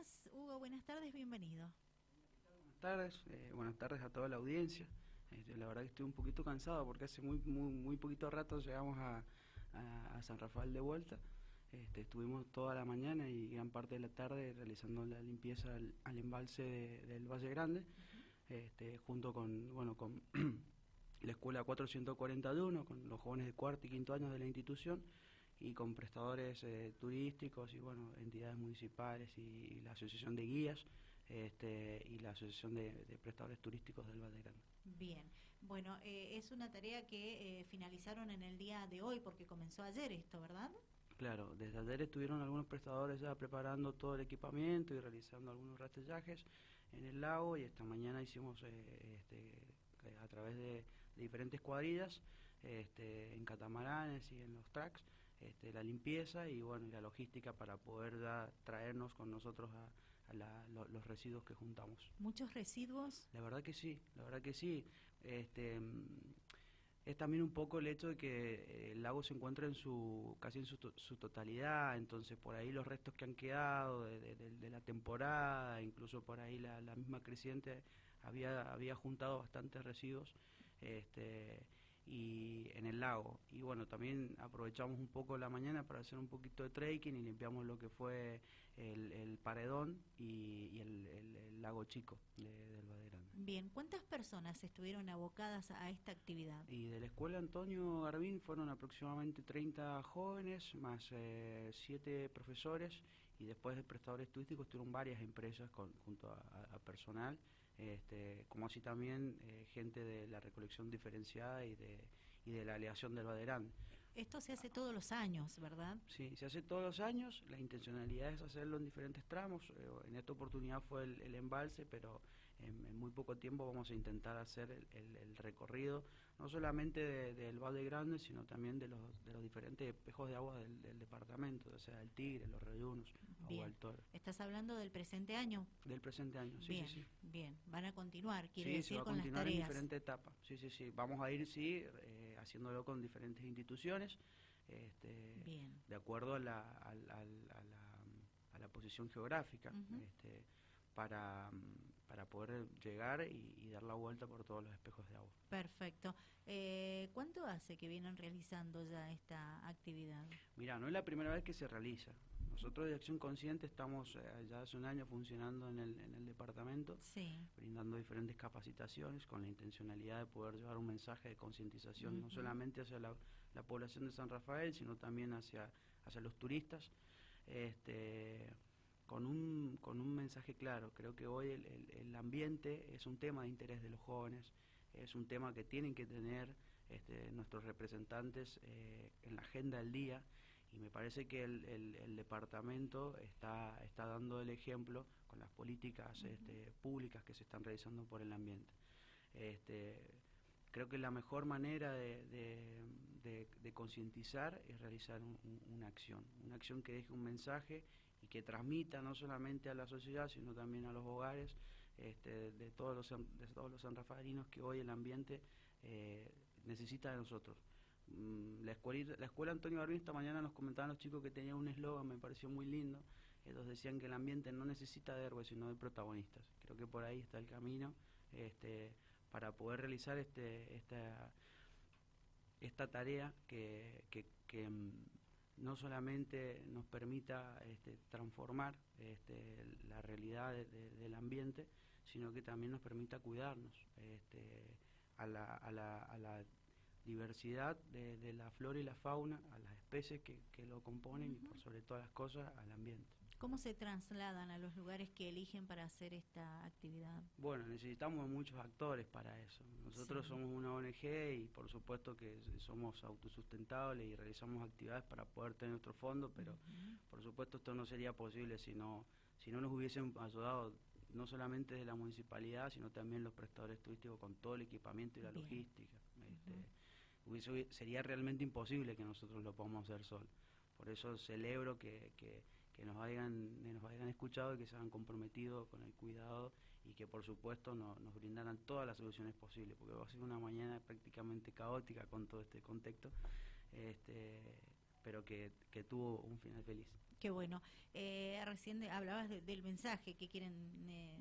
estás? Hugo, buenas tardes, bienvenido. Buenas tardes, eh, buenas tardes a toda la audiencia. Este, la verdad que estoy un poquito cansado porque hace muy muy, muy poquito rato llegamos a, San Rafael de vuelta. Este, estuvimos toda la mañana y gran parte de la tarde realizando la limpieza al, embalse del Valle Grande, este, junto con bueno con la escuela 441, con los jóvenes de cuarto y quinto año de la institución y con prestadores eh, turísticos y bueno entidades municipales y, la asociación de guías este, y la asociación de, prestadores turísticos del Valle Grande. Bien, bueno, eh, es una tarea que eh, finalizaron en el día de hoy porque comenzó ayer esto, ¿verdad? Claro, desde ayer estuvieron algunos prestadores ya preparando todo el equipamiento y realizando algunos rastrillajes en el lago y esta mañana hicimos este, a través de, diferentes cuadrillas este, en catamaranes y en los tracks este, la limpieza y bueno y la logística para poder traernos con nosotros a, los residuos que juntamos. ¿Muchos residuos? La verdad que sí, la verdad que sí. Este, es también un poco el hecho de que eh, el lago se encuentra en su casi en su, totalidad, entonces por ahí los restos que han quedado de, la temporada, incluso por ahí la, la misma creciente había había juntado bastantes residuos. Este, y en el lago. Y bueno, también aprovechamos un poco la mañana para hacer un poquito de trekking y limpiamos lo que fue el, paredón y, el, lago chico del Baderán. Bien, ¿cuántas personas estuvieron abocadas a esta actividad? Y de la escuela Antonio Garbín fueron aproximadamente 30 jóvenes, más 7 eh, profesores y después de prestadores turísticos estuvieron varias empresas con, junto a personal este, como así también eh, gente de la recolección diferenciada y de, y de la aleación del Baderán. Esto se hace todos los años, ¿verdad? Sí, se hace todos los años. La intencionalidad es hacerlo en diferentes tramos. Eh, en esta oportunidad fue el, embalse, pero en, muy poco tiempo vamos a intentar hacer el, recorrido, no solamente del Valle Grande, sino también de los, de los diferentes espejos de agua del, departamento, o sea, el Tigre, los Reyunos, Agua del Toro. ¿Estás hablando del presente año? Del presente año, sí, bien, sí, sí. Bien, van a continuar, quiere sí, decir, se va a con continuar las en diferentes etapas. Sí, sí, sí. Vamos a ir, sí, eh, haciéndolo con diferentes instituciones, este, de acuerdo a la, a, la, a la, posición geográfica. este, para, para poder llegar y, dar la vuelta por todos los espejos de agua. Perfecto. ¿Cuánto hace que vienen realizando ya esta actividad? Mira, no es la primera vez que se realiza. Nosotros de Acción Consciente estamos eh, ya hace un año funcionando en el, en el departamento, brindando diferentes capacitaciones con la intencionalidad de poder llevar un mensaje de concientización no solamente hacia la, la, población de San Rafael, sino también hacia, hacia los turistas. Este, con un, con un mensaje claro. Creo que hoy el, ambiente es un tema de interés de los jóvenes, es un tema que tienen que tener este, nuestros representantes eh, en la agenda del día. Y me parece que el, departamento está, está dando el ejemplo con las políticas este, públicas que se están realizando por el ambiente. Este, creo que la mejor manera de, de, concientizar es realizar una acción, una acción que deje un mensaje y que transmita no solamente a la sociedad, sino también a los hogares este, de, todos los, de todos los sanrafaelinos que hoy el ambiente eh, necesita de nosotros. Mm, la, escuela, la escuela Antonio Barbín esta mañana nos comentaban los chicos que tenía un eslogan, me pareció muy lindo. Ellos decían que el ambiente no necesita de héroes, sino de protagonistas. Creo que por ahí está el camino este, para poder realizar este, esta, esta tarea que, que, que mm, no solamente nos permita este, transformar este, la realidad del ambiente, sino que también nos permita cuidarnos este, a, la, a, la, a la diversidad de, la flora y la fauna, a las especies que, lo componen y por sobre todas las cosas al ambiente. ¿Cómo se trasladan a los lugares que eligen para hacer esta actividad? Bueno, necesitamos muchos actores para eso. Nosotros somos una ONG y por supuesto que somos autosustentables y realizamos actividades para poder tener nuestro fondo, pero por supuesto esto no sería posible si no, si no nos hubiesen ayudado no solamente de la municipalidad, sino también los prestadores turísticos con todo el equipamiento y la logística. Este, sería realmente imposible que nosotros lo podamos hacer solos. Por eso celebro que, que que nos hayan, nos hayan escuchado y que se hayan comprometido con el cuidado y que por supuesto nos brindaran todas las soluciones posibles, porque va a ser una mañana prácticamente caótica con todo este contexto, este, pero que, que tuvo un final feliz. Qué bueno. Eh, recién hablabas del mensaje que quieren eh,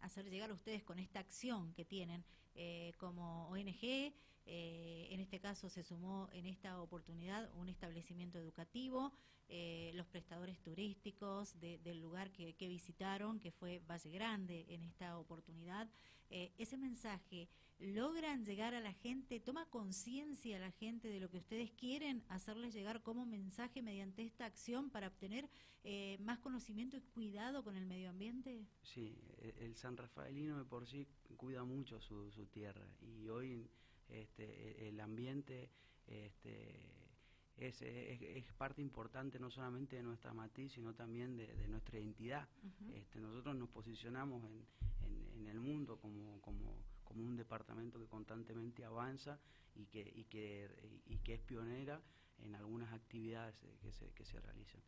hacer llegar a ustedes con esta acción que tienen eh, como ONG. En este caso se sumó en esta oportunidad un establecimiento educativo, los prestadores turísticos del lugar que, visitaron, que fue Valle Grande en esta oportunidad. ese mensaje logran llegar a la gente, toma conciencia la gente de lo que ustedes quieren hacerles llegar como mensaje mediante esta acción para obtener eh, más conocimiento y cuidado con el medio ambiente? Sí, e, el San Rafaelino de por sí cuida mucho su, su tierra y hoy este, e, el ambiente este, es, es, parte importante no solamente de nuestra matiz, sino también de, nuestra identidad. este, nosotros nos posicionamos en, en, el mundo como, como como un departamento que constantemente avanza y que, y que, y que es pionera en algunas actividades que se, que se realizan.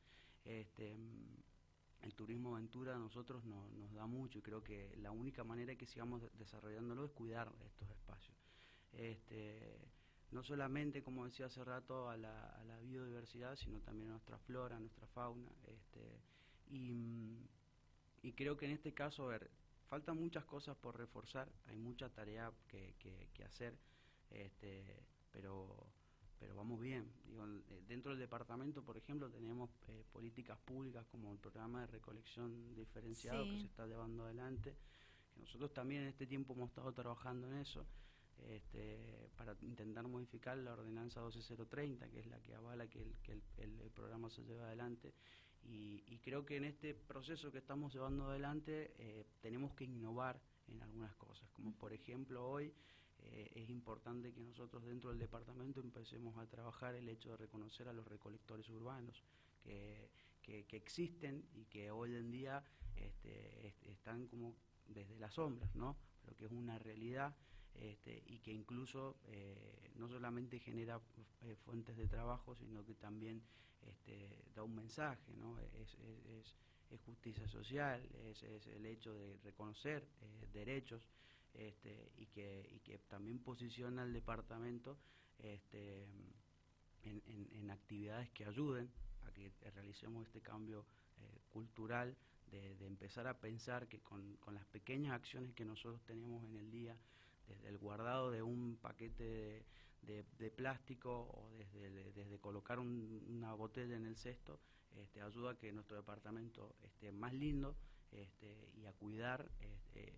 Este, el turismo aventura a nosotros nos da mucho y creo que la única manera que sigamos desarrollándolo es cuidar estos espacios. Este, no solamente, como decía hace rato, a la, a la biodiversidad, sino también a nuestra flora, a nuestra fauna. Este, y, y creo que en este caso, a ver, faltan muchas cosas por reforzar, hay mucha tarea que, que, hacer, este, pero, pero vamos bien. Eh, dentro del departamento, por ejemplo, tenemos eh, políticas públicas como el programa de recolección diferenciado que se está llevando adelante. nosotros también en este tiempo hemos estado trabajando en eso. Este, para intentar modificar la ordenanza 12030, que es la que avala que el, que el, el programa se lleve adelante y, creo que en este proceso que estamos llevando adelante eh, tenemos que innovar en algunas cosas, como por ejemplo hoy eh, es importante que nosotros dentro del departamento empecemos a trabajar el hecho de reconocer a los recolectores urbanos que, que, existen y que hoy en día este, están como desde las sombras, ¿no? pero que es una realidad este, y que incluso eh, no solamente genera fuentes de trabajo, sino que también este, da un mensaje, ¿no? Es, es, justicia social, es, el hecho de reconocer eh, derechos este, y, que, y que también posiciona al departamento este, en, en, actividades que ayuden a que realicemos este cambio eh, cultural de, de, empezar a pensar que con, con, las pequeñas acciones que nosotros tenemos en el día, desde el guardado de un paquete de plástico o desde, colocar una botella en el cesto, este, ayuda a que nuestro departamento esté más lindo este, y a cuidar este,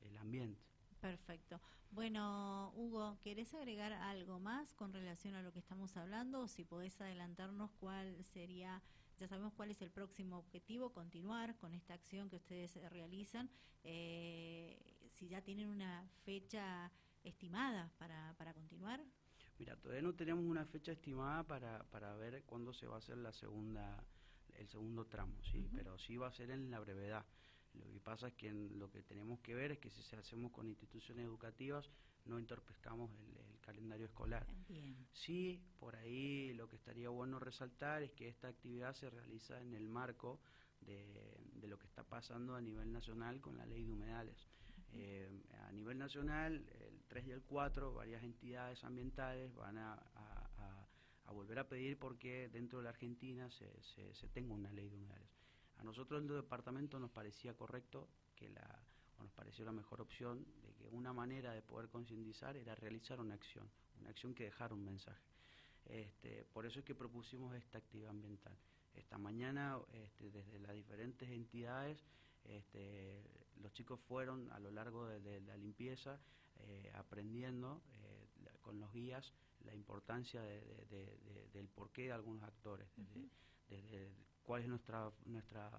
el, ambiente. Perfecto. Bueno, Hugo, ¿querés agregar algo más con relación a lo que estamos hablando? O si podés adelantarnos cuál sería, ya sabemos cuál es el próximo objetivo, continuar con esta acción que ustedes realizan. Eh, si ya tienen una fecha estimada para, para continuar? Mira, todavía no tenemos una fecha estimada para, para ver cuándo se va a hacer la segunda, el segundo tramo, sí, pero sí va a ser en la brevedad. Lo que pasa es que lo que tenemos que ver es que si se hacemos con instituciones educativas no interpretamos el, calendario escolar. Sí, por ahí lo que estaría bueno resaltar es que esta actividad se realiza en el marco de, de lo que está pasando a nivel nacional con la ley de humedales. Eh, a nivel nacional, el 3 y el 4, varias entidades ambientales van a, volver a pedir porque dentro de la Argentina se, tenga una ley de humedales. A nosotros el departamento nos parecía correcto que la, o nos pareció la mejor opción de que una manera de poder concientizar era realizar una acción, una acción que dejara un mensaje. Este, por eso es que propusimos esta actividad ambiental. Esta mañana, este, desde las diferentes entidades, este, los chicos fueron a lo largo de, la limpieza eh, aprendiendo eh, con los guías la importancia del porqué de algunos actores, desde, cuál es nuestra, nuestra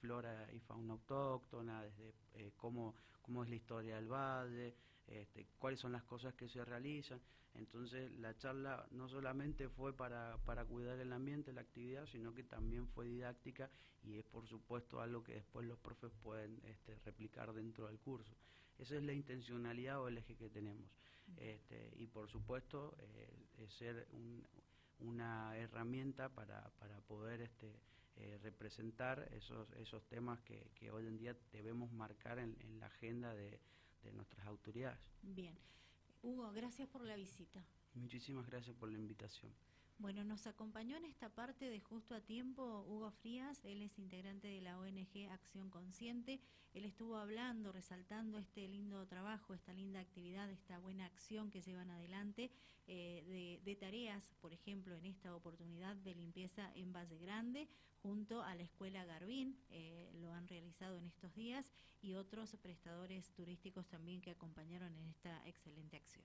flora y fauna autóctona, desde eh, cómo, cómo es la historia del valle, este, cuáles son las cosas que se realizan. Entonces la charla no solamente fue para, para cuidar el ambiente, la actividad, sino que también fue didáctica y es por supuesto algo que después los profes pueden este, replicar dentro del curso. Esa es la intencionalidad o el eje que tenemos. Este, y por supuesto eh, ser una herramienta para, para poder este, eh, representar esos, esos temas que, que, hoy en día debemos marcar en, en la agenda de, de nuestras autoridades. Bien. Hugo, gracias por la visita. Muchísimas gracias por la invitación. Bueno, nos acompañó en esta parte de Justo a Tiempo Hugo Frías, él es integrante de la ONG Acción Consciente. Él estuvo hablando, resaltando este lindo trabajo, esta linda actividad, esta buena acción que llevan adelante eh, de, tareas, por ejemplo, en esta oportunidad de limpieza en Valle Grande, junto a la Escuela Garbín, eh, lo han realizado en estos días, y otros prestadores turísticos también que acompañaron en esta excelente acción.